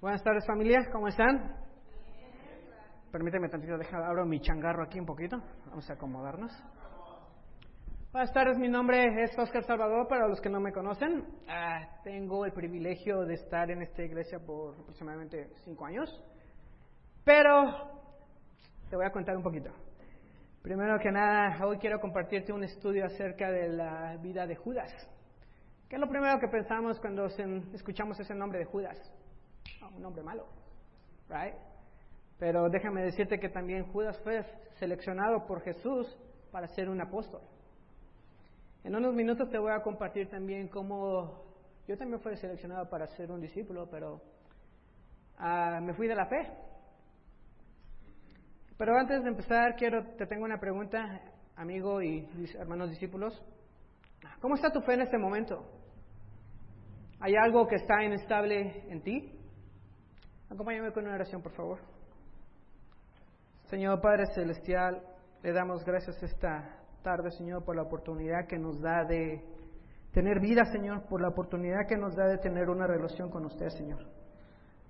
Buenas tardes familia, ¿cómo están? Permíteme tantito, dejar abro mi changarro aquí un poquito. Vamos a acomodarnos. Buenas tardes, mi nombre es Oscar Salvador, para los que no me conocen. Ah, tengo el privilegio de estar en esta iglesia por aproximadamente cinco años. Pero te voy a contar un poquito. Primero que nada, hoy quiero compartirte un estudio acerca de la vida de Judas. ¿Qué es lo primero que pensamos cuando escuchamos ese nombre de Judas? Ah, un nombre malo, right? Pero déjame decirte que también Judas fue seleccionado por Jesús para ser un apóstol. En unos minutos te voy a compartir también cómo yo también fui seleccionado para ser un discípulo, pero uh, me fui de la fe. Pero antes de empezar, quiero te tengo una pregunta, amigo y hermanos discípulos. ¿Cómo está tu fe en este momento? ¿Hay algo que está inestable en ti? Acompáñame con una oración, por favor. Señor Padre Celestial, le damos gracias esta tarde, Señor, por la oportunidad que nos da de tener vida, Señor, por la oportunidad que nos da de tener una relación con usted, Señor.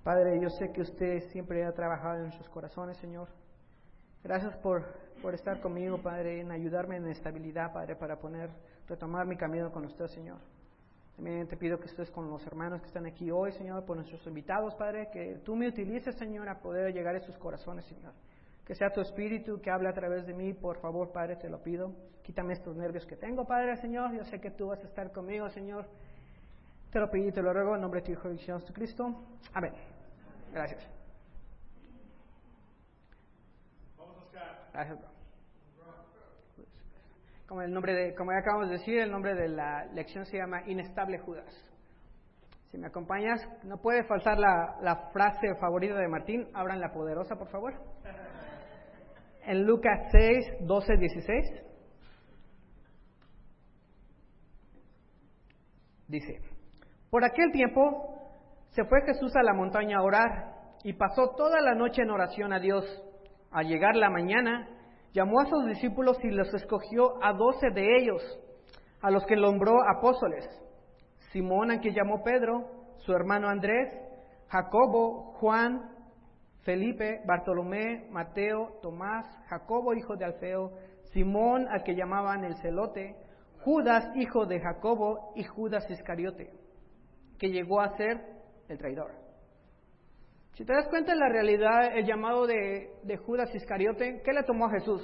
Padre, yo sé que usted siempre ha trabajado en nuestros corazones, Señor. Gracias por, por estar conmigo, Padre, en ayudarme en estabilidad, Padre, para poner, retomar mi camino con usted, Señor. También te pido que estés con los hermanos que están aquí hoy, Señor, por nuestros invitados, Padre, que tú me utilices, Señor, a poder llegar a sus corazones, Señor. Que sea tu espíritu que hable a través de mí, por favor, Padre, te lo pido. Quítame estos nervios que tengo, Padre, Señor. Yo sé que tú vas a estar conmigo, Señor. Te lo pido y te lo ruego en nombre de tu Hijo Jesucristo. Amén. Gracias. Gracias, como el nombre de, como ya acabamos de decir, el nombre de la lección se llama Inestable Judas. Si me acompañas, no puede faltar la, la frase favorita de Martín, abran la poderosa, por favor. En Lucas 6, 12, 16. Dice, por aquel tiempo se fue Jesús a la montaña a orar y pasó toda la noche en oración a Dios. Al llegar la mañana, llamó a sus discípulos y los escogió a doce de ellos, a los que nombró apóstoles. Simón, a quien llamó Pedro, su hermano Andrés, Jacobo, Juan, Felipe, Bartolomé, Mateo, Tomás, Jacobo, hijo de Alfeo, Simón, al que llamaban el celote, Judas, hijo de Jacobo, y Judas Iscariote, que llegó a ser el traidor. Si te das cuenta de la realidad, el llamado de, Judas Iscariote, ¿qué le tomó a Jesús?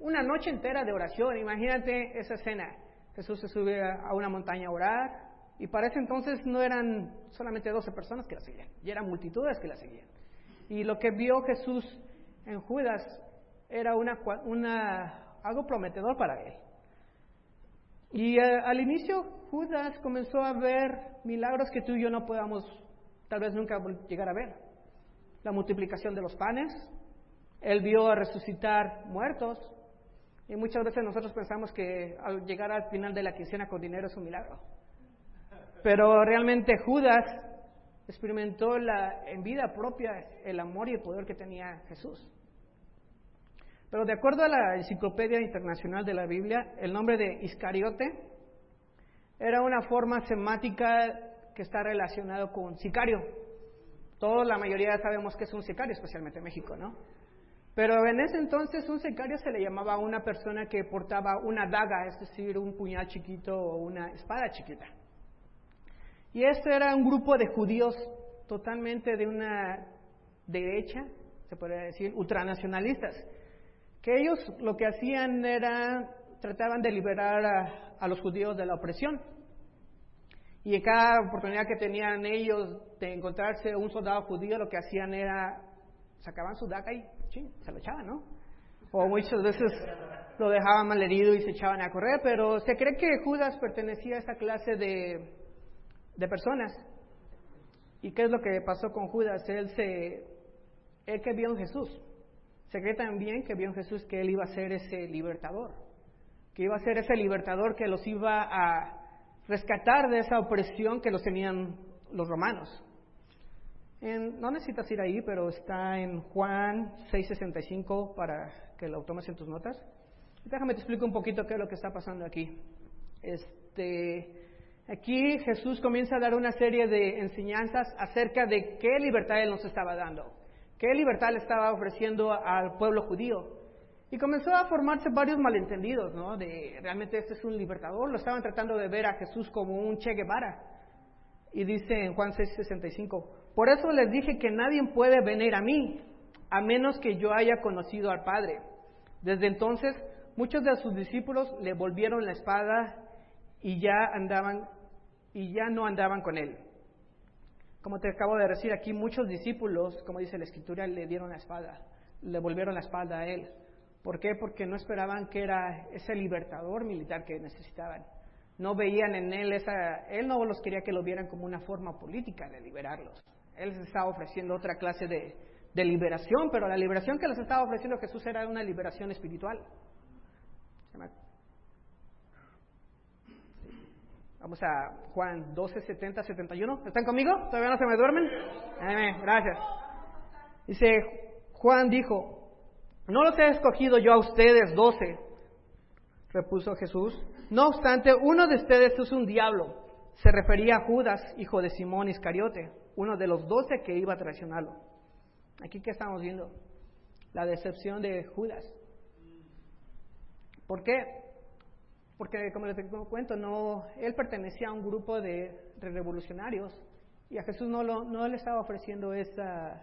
Una noche entera de oración. Imagínate esa escena. Jesús se sube a una montaña a orar y para ese entonces no eran solamente 12 personas que la seguían, ya eran multitudes que la seguían. Y lo que vio Jesús en Judas era una, una, algo prometedor para él. Y al inicio Judas comenzó a ver milagros que tú y yo no podamos tal vez nunca llegar a ver la multiplicación de los panes, Él vio a resucitar muertos, y muchas veces nosotros pensamos que al llegar al final de la quincena con dinero es un milagro. Pero realmente Judas experimentó la, en vida propia el amor y el poder que tenía Jesús. Pero de acuerdo a la Enciclopedia Internacional de la Biblia, el nombre de Iscariote era una forma semática que está relacionado con sicario. Todos, la mayoría sabemos que es un sicario, especialmente en México, ¿no? Pero en ese entonces un sicario se le llamaba a una persona que portaba una daga, es decir, un puñal chiquito o una espada chiquita. Y este era un grupo de judíos totalmente de una derecha, se podría decir, ultranacionalistas, que ellos lo que hacían era, trataban de liberar a, a los judíos de la opresión. Y en cada oportunidad que tenían ellos de encontrarse un soldado judío, lo que hacían era sacaban su daca y se lo echaban, ¿no? O muchas veces lo dejaban mal herido y se echaban a correr, pero se cree que Judas pertenecía a esta clase de, de personas. ¿Y qué es lo que pasó con Judas? Él, se, él que vio en Jesús. Se cree también que vio en Jesús que él iba a ser ese libertador, que iba a ser ese libertador que los iba a rescatar de esa opresión que los tenían los romanos. no necesitas ir ahí, pero está en Juan 6:65 para que lo tomes en tus notas. Déjame te explico un poquito qué es lo que está pasando aquí. Este, Aquí Jesús comienza a dar una serie de enseñanzas acerca de qué libertad Él nos estaba dando, qué libertad le estaba ofreciendo al pueblo judío. Y comenzó a formarse varios malentendidos, ¿no? De realmente este es un libertador, lo estaban tratando de ver a Jesús como un Che Guevara. Y dice en Juan 6:65, por eso les dije que nadie puede venir a mí, a menos que yo haya conocido al Padre. Desde entonces, muchos de sus discípulos le volvieron la espada y ya andaban y ya no andaban con él. Como te acabo de decir aquí, muchos discípulos, como dice la escritura, le dieron la espada, le volvieron la espalda a él. ¿Por qué? Porque no esperaban que era ese libertador militar que necesitaban. No veían en él esa, él no los quería que lo vieran como una forma política de liberarlos. Él les estaba ofreciendo otra clase de, de liberación, pero la liberación que les estaba ofreciendo Jesús era una liberación espiritual. Vamos a Juan 12, 70, 71. ¿Están conmigo? ¿Todavía no se me duermen? Amén. Gracias. Dice, Juan dijo, no los he escogido yo a ustedes doce, repuso Jesús. No obstante, uno de ustedes es un diablo. Se refería a Judas, hijo de Simón Iscariote, uno de los doce que iba a traicionarlo. Aquí que estamos viendo la decepción de Judas. ¿Por qué? porque como les cuento, no, él pertenecía a un grupo de, revolucionarios y a Jesús no, le estaba ofreciendo esa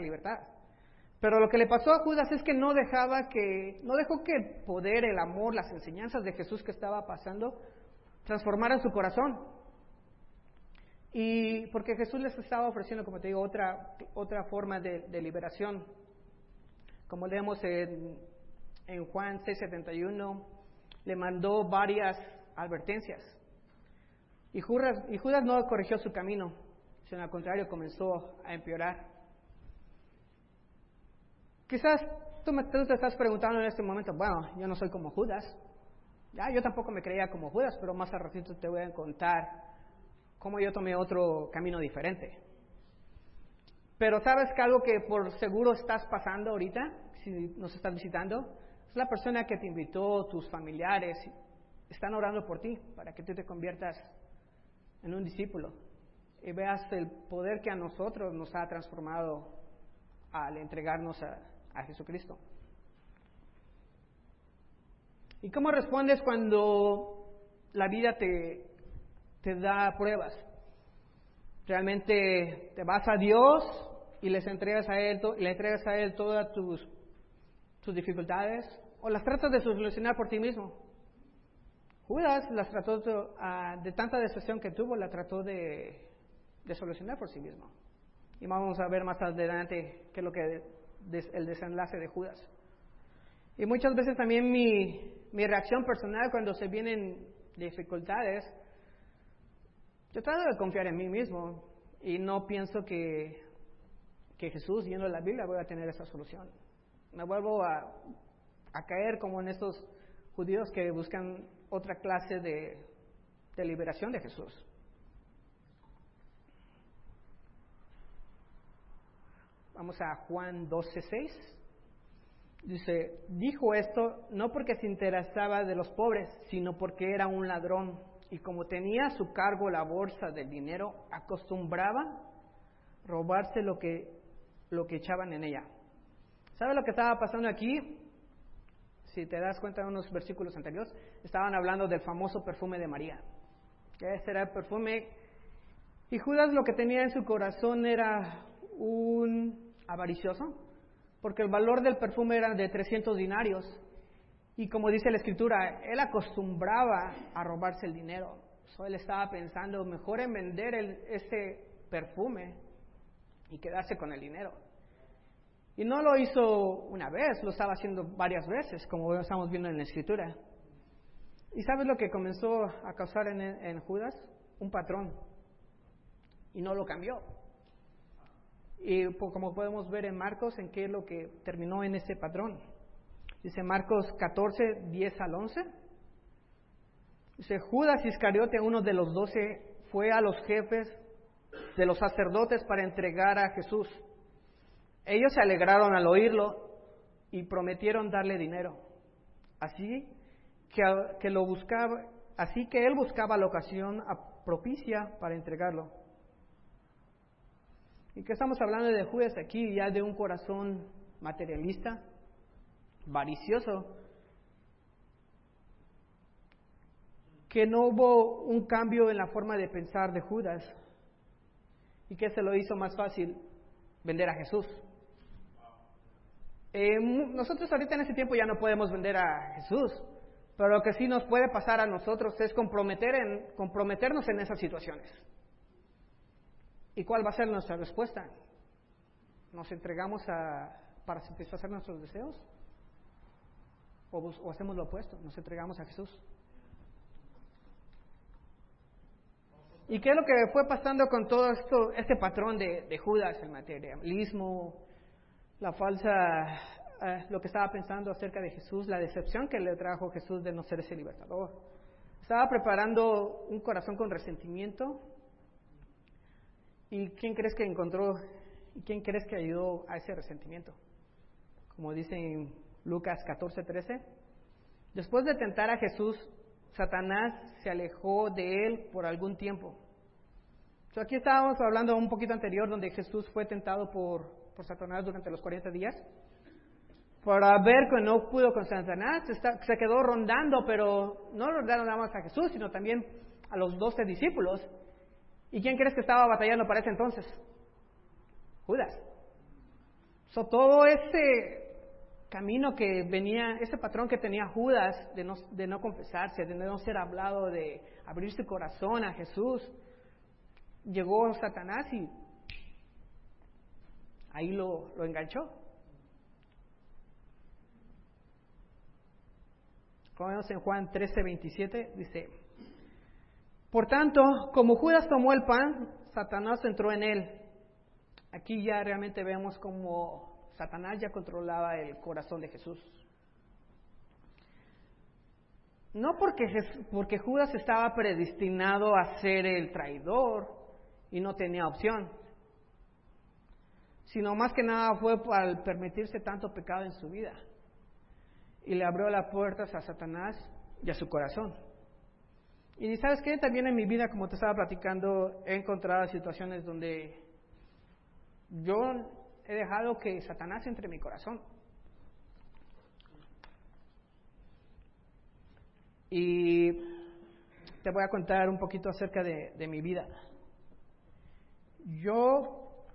libertad. Pero lo que le pasó a Judas es que no dejaba que, no dejó que el poder, el amor, las enseñanzas de Jesús que estaba pasando transformaran su corazón. Y porque Jesús les estaba ofreciendo, como te digo, otra, otra forma de, liberación. Como leemos en, en Juan 6:71, le mandó varias advertencias. Y Judas no corrigió su camino, sino al contrario comenzó a empeorar. Quizás tú, me, te estás preguntando en este momento, bueno, yo no soy como Judas. Ya, yo tampoco me creía como Judas, pero más al ratito te voy a contar cómo yo tomé otro camino diferente. Pero sabes que algo que por seguro estás pasando ahorita, si nos estás visitando, es la persona que te invitó, tus familiares, están orando por ti para que tú te conviertas en un discípulo y veas el poder que a nosotros nos ha transformado al entregarnos a, a Jesucristo. ¿Y cómo respondes cuando la vida te, te da pruebas? ¿Realmente te vas a Dios y les entregas a Él, le entregas a Él todas tus sus dificultades o las tratas de solucionar por ti mismo. Judas las trató de, ah, de tanta decepción que tuvo, la trató de, de, solucionar por sí mismo. Y vamos a ver más adelante qué es lo que el desenlace de Judas. Y muchas veces también mi, mi reacción personal cuando se vienen dificultades, yo trato de confiar en mí mismo y no pienso que, que Jesús, yendo a la Biblia, voy a tener esa solución me vuelvo a, caer como en estos judíos que buscan otra clase de, de liberación de Jesús. Vamos a Juan 12:6. Dice, dijo esto no porque se interesaba de los pobres, sino porque era un ladrón y como tenía a su cargo la bolsa del dinero, acostumbraba robarse lo que, lo que echaban en ella. ¿Sabe lo que estaba pasando aquí? Si te das cuenta de unos versículos anteriores, estaban hablando del famoso perfume de María. Ese era el perfume. Y Judas lo que tenía en su corazón era un avaricioso, porque el valor del perfume era de 300 dinarios. Y como dice la escritura, él acostumbraba a robarse el dinero. So, él estaba pensando, mejor en vender ese perfume y quedarse con el dinero. Y no lo hizo una vez, lo estaba haciendo varias veces, como estamos viendo en la escritura. ¿Y sabes lo que comenzó a causar en, Judas? Un patrón. Y no lo cambió. Y como podemos ver en Marcos, en qué es lo que terminó en ese patrón. Dice Marcos 14, 10 al 11. Dice, Judas Iscariote, uno de los doce, fue a los jefes de los sacerdotes para entregar a Jesús. Ellos se alegraron al oírlo y prometieron darle dinero. Así que, que lo buscaba, así que él buscaba la ocasión propicia para entregarlo. ¿Y qué estamos hablando de Judas aquí? Ya de un corazón materialista, varicioso, que no hubo un cambio en la forma de pensar de Judas y que se lo hizo más fácil vender a Jesús. Eh, nosotros ahorita en ese tiempo ya no podemos vender a Jesús, pero lo que sí nos puede pasar a nosotros es comprometer en, comprometernos en esas situaciones. ¿Y cuál va a ser nuestra respuesta? ¿Nos entregamos para satisfacer nuestros deseos? ¿O, ¿O hacemos lo opuesto? ¿Nos entregamos a Jesús? ¿Y qué es lo que fue pasando con todo esto, este patrón de, Judas, el materialismo, la falsa, eh, lo que estaba pensando acerca de Jesús, la decepción que le trajo Jesús de no ser ese libertador? Estaba preparando un corazón con resentimiento. ¿Y quién crees que encontró y quién crees que ayudó a ese resentimiento? Como dice en Lucas 14, 13. Después de tentar a Jesús, Satanás se alejó de él por algún tiempo. aquí estábamos hablando un poquito anterior donde Jesús fue tentado por, por Satanás durante los 40 días. Para ver que no pudo con Satanás, se quedó rondando, pero no rondaron nada más a Jesús, sino también a los doce discípulos. ¿Y quién crees que estaba batallando para ese entonces? Judas. So, todo ese camino que venía, ese patrón que tenía Judas de no, de no confesarse, de no ser hablado, de abrir su corazón a Jesús, llegó Satanás y ahí lo, enganchó. Como vemos en Juan 13, 27, dice, por tanto, como Judas tomó el pan, Satanás entró en él. Aquí ya realmente vemos como Satanás ya controlaba el corazón de Jesús. No porque, porque Judas estaba predestinado a ser el traidor y no tenía opción, sino más que nada fue al permitirse tanto pecado en su vida. Y le abrió las puertas a Satanás y a su corazón. Y sabes qué, también en mi vida, como te estaba platicando, he encontrado situaciones donde yo he dejado que Satanás entre en mi corazón. Y te voy a contar un poquito acerca de, de mi vida. Yo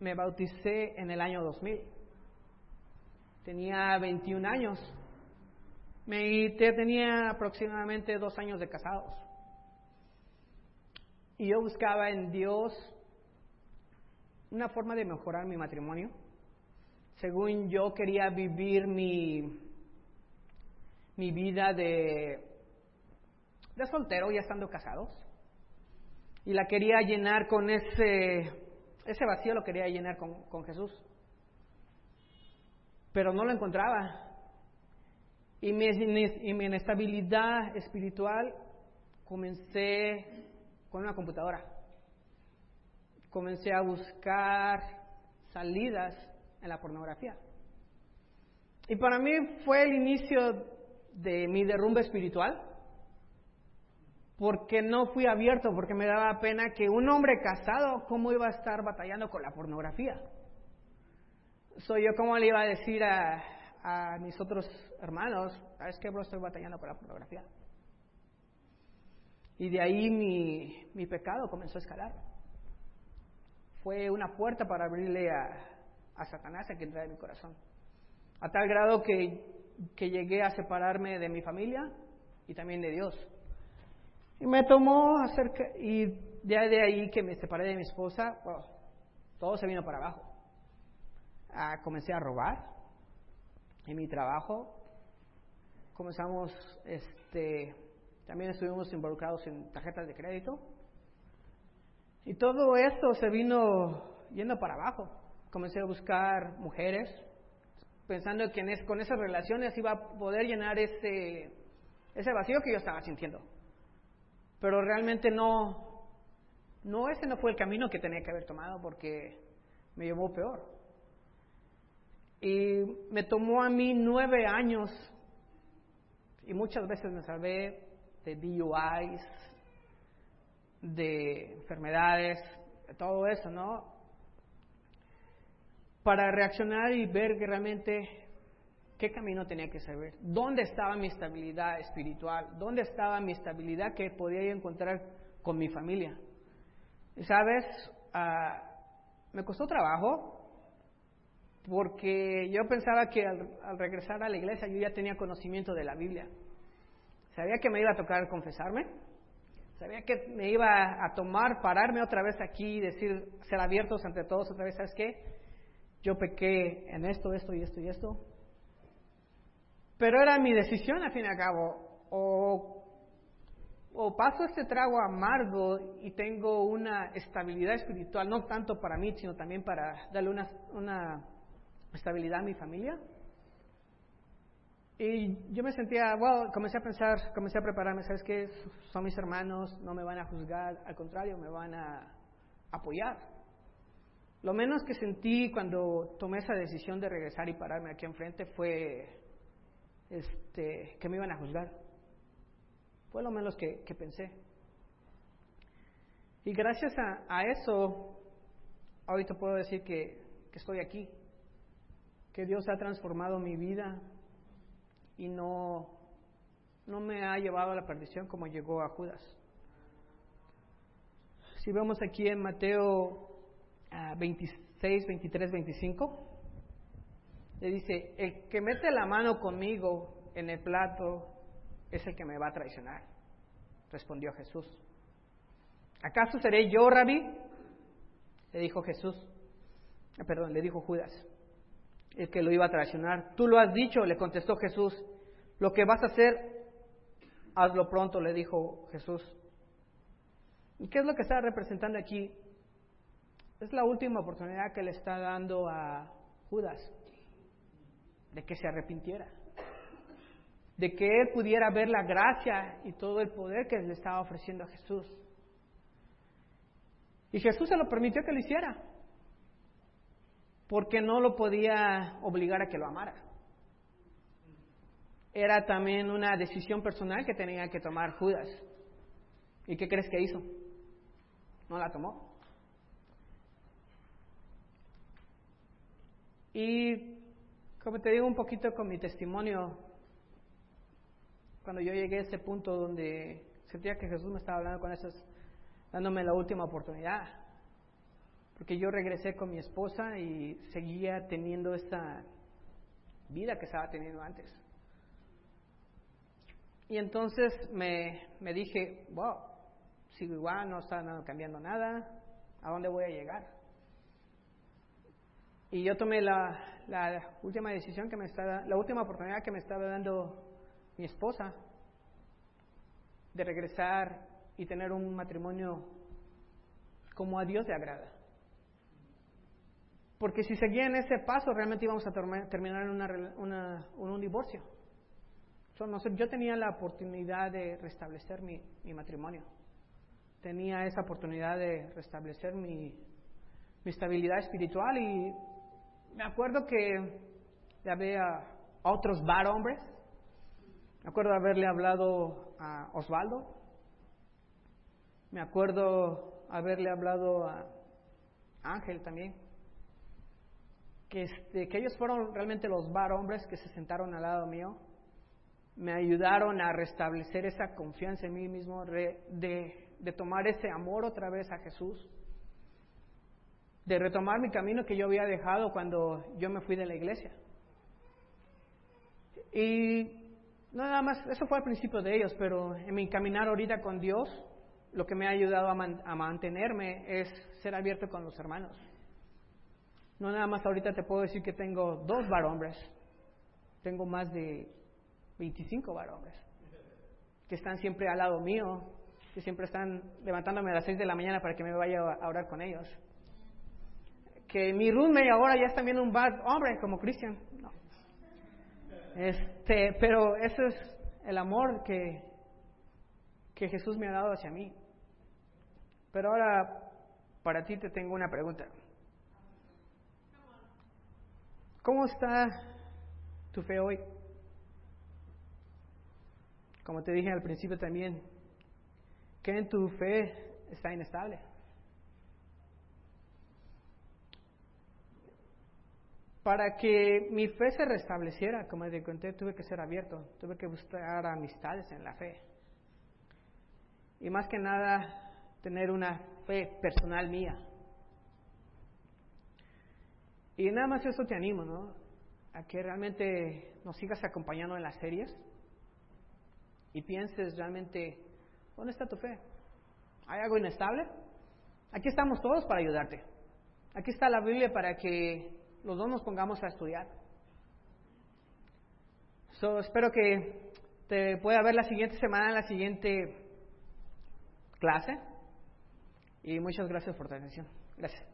me bauticé en el año 2000. Tenía 21 años. Me tenía aproximadamente dos años de casados. Y yo buscaba en Dios una forma de mejorar mi matrimonio. Según yo quería vivir mi, mi vida de, de soltero ya estando casados. Y la quería llenar con ese, ese vacío, lo quería llenar con, con Jesús. Pero no lo encontraba. Y mi, y mi inestabilidad espiritual comencé con una computadora comencé a buscar salidas en la pornografía. Y para mí fue el inicio de mi derrumbe espiritual, porque no fui abierto, porque me daba pena que un hombre casado, ¿cómo iba a estar batallando con la pornografía? Soy yo, ¿cómo le iba a decir a, a mis otros hermanos, ¿sabes qué, bro? Estoy batallando con la pornografía. Y de ahí mi, mi pecado comenzó a escalar fue una puerta para abrirle a, Satanás a que entrara en mi corazón. A tal grado que, que llegué a separarme de mi familia y también de Dios. Y me tomó acerca, y ya de ahí que me separé de mi esposa, todo se vino para abajo. Ah, comencé a robar en mi trabajo. Comenzamos, este, también estuvimos involucrados en tarjetas de crédito. Y todo esto se vino yendo para abajo. Comencé a buscar mujeres, pensando que con esas relaciones iba a poder llenar ese, ese vacío que yo estaba sintiendo. Pero realmente no, no, ese no fue el camino que tenía que haber tomado porque me llevó peor. Y me tomó a mí nueve años y muchas veces me salvé de DUIs, de enfermedades, de todo eso, ¿no? Para reaccionar y ver que realmente qué camino tenía que saber, dónde estaba mi estabilidad espiritual, dónde estaba mi estabilidad que podía encontrar con mi familia. Y sabes, ah, me costó trabajo porque yo pensaba que al regresar a la iglesia yo ya tenía conocimiento de la Biblia. Sabía que me iba a tocar confesarme, sabía que me iba a tomar, pararme otra vez aquí y decir, ser abiertos ante todos otra vez, ¿sabes qué? Yo pequé en esto, esto y esto y esto. Pero era mi decisión al fin y al cabo. O, o paso este trago amargo y tengo una estabilidad espiritual, no tanto para mí, sino también para darle una, una estabilidad a mi familia y yo me sentía, wow, comencé a pensar, comencé a prepararme, ¿sabes qué? Son mis hermanos, no me van a juzgar, al contrario, me van a apoyar. Lo menos que sentí cuando tomé esa decisión de regresar y pararme aquí enfrente fue este, que me iban a juzgar. Fue lo menos que, pensé. Y gracias a, eso, ahorita puedo decir que, que estoy aquí, que Dios ha transformado mi vida, y no, no me ha llevado a la perdición como llegó a Judas. Si vemos aquí en Mateo 26, 23, 25, le dice, el que mete la mano conmigo en el plato es el que me va a traicionar, respondió Jesús. ¿Acaso seré yo, rabí? Le dijo Jesús, ah, perdón, le dijo Judas el que lo iba a traicionar. Tú lo has dicho, le contestó Jesús. Lo que vas a hacer, hazlo pronto, le dijo Jesús. ¿Y qué es lo que está representando aquí? Es la última oportunidad que le está dando a Judas de que se arrepintiera, de que él pudiera ver la gracia y todo el poder que le estaba ofreciendo a Jesús. Y Jesús se lo permitió que lo hiciera porque no lo podía obligar a que lo amara. Era también una decisión personal que tenía que tomar Judas. ¿Y qué crees que hizo? No la tomó. Y como te digo un poquito con mi testimonio, cuando yo llegué a ese punto donde sentía que Jesús me estaba hablando con esas, dándome la última oportunidad, porque yo regresé con mi esposa y seguía teniendo esa vida que estaba teniendo antes. Y entonces me, me dije, wow, sigo igual, no está cambiando nada, ¿a dónde voy a llegar? Y yo tomé la, la última decisión que me estaba, la última oportunidad que me estaba dando mi esposa de regresar y tener un matrimonio como a Dios le agrada. Porque si seguía en ese paso, realmente íbamos a terminar en un divorcio. yo tenía la oportunidad de restablecer mi, matrimonio. Tenía esa oportunidad de restablecer mi, estabilidad espiritual y me acuerdo que le a otros bar hombres. Me acuerdo de haberle hablado a Osvaldo. Me acuerdo haberle hablado a Ángel también que, este, que ellos fueron realmente los bar hombres que se sentaron al lado mío, me ayudaron a restablecer esa confianza en mí mismo, de, tomar ese amor otra vez a Jesús, de retomar mi camino que yo había dejado cuando yo me fui de la iglesia. Y nada más, eso fue al principio de ellos, pero en mi caminar ahorita con Dios, lo que me ha ayudado a mantenerme es ser abierto con los hermanos. No nada más ahorita te puedo decir que tengo dos varombres, tengo más de 25 varombres que están siempre al lado mío, que siempre están levantándome a las 6 de la mañana para que me vaya a orar con ellos. Que mi roommate ahora ya es también un bad hombre como Cristian. Este, pero ese es el amor que, que Jesús me ha dado hacia mí. Pero ahora, para ti te tengo una pregunta. ¿Cómo está tu fe hoy? como te dije al principio también, que en tu fe está inestable. Para que mi fe se restableciera, como te conté, tuve que ser abierto, tuve que buscar amistades en la fe. Y más que nada, tener una fe personal mía. Y nada más eso te animo, ¿no? A que realmente nos sigas acompañando en las series y pienses realmente, ¿dónde está tu fe? ¿Hay algo inestable? Aquí estamos todos para ayudarte. Aquí está la Biblia para que los dos nos pongamos a estudiar. So, espero que te pueda ver la siguiente semana en la siguiente clase. Y muchas gracias por tu atención. Gracias.